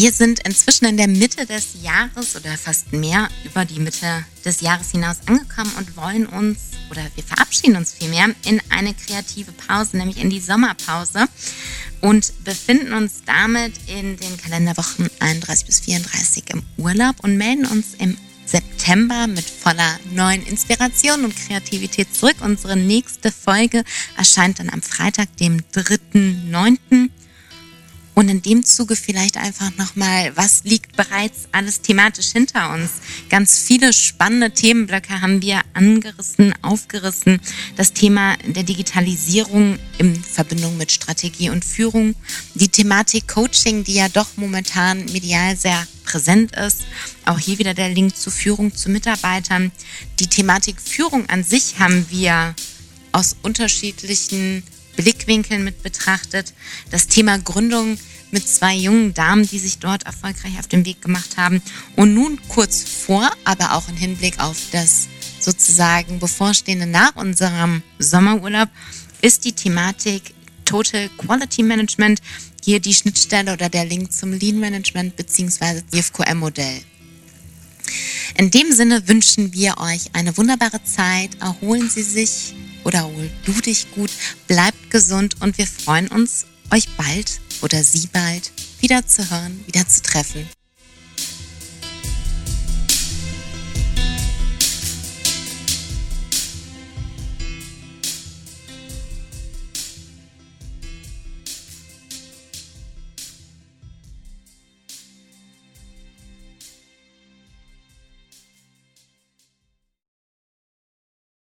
Wir sind inzwischen in der Mitte des Jahres oder fast mehr über die Mitte des Jahres hinaus angekommen und wollen uns oder wir verabschieden uns vielmehr in eine kreative Pause, nämlich in die Sommerpause und befinden uns damit in den Kalenderwochen 31 bis 34 im Urlaub und melden uns im September mit voller neuen Inspiration und Kreativität zurück. Unsere nächste Folge erscheint dann am Freitag, dem 3.9. Und in dem Zuge vielleicht einfach nochmal, was liegt bereits alles thematisch hinter uns? Ganz viele spannende Themenblöcke haben wir angerissen, aufgerissen. Das Thema der Digitalisierung in Verbindung mit Strategie und Führung. Die Thematik Coaching, die ja doch momentan medial sehr präsent ist. Auch hier wieder der Link zur Führung zu Mitarbeitern. Die Thematik Führung an sich haben wir aus unterschiedlichen Blickwinkeln mit betrachtet. Das Thema Gründung mit zwei jungen Damen, die sich dort erfolgreich auf den Weg gemacht haben. Und nun kurz vor, aber auch im Hinblick auf das sozusagen bevorstehende nach unserem Sommerurlaub, ist die Thematik Total Quality Management. Hier die Schnittstelle oder der Link zum Lean Management bzw. IFQM-Modell. In dem Sinne wünschen wir euch eine wunderbare Zeit. Erholen Sie sich oder hol du dich gut, bleibt gesund und wir freuen uns, euch bald oder Sie bald wieder zu hören, wieder zu treffen.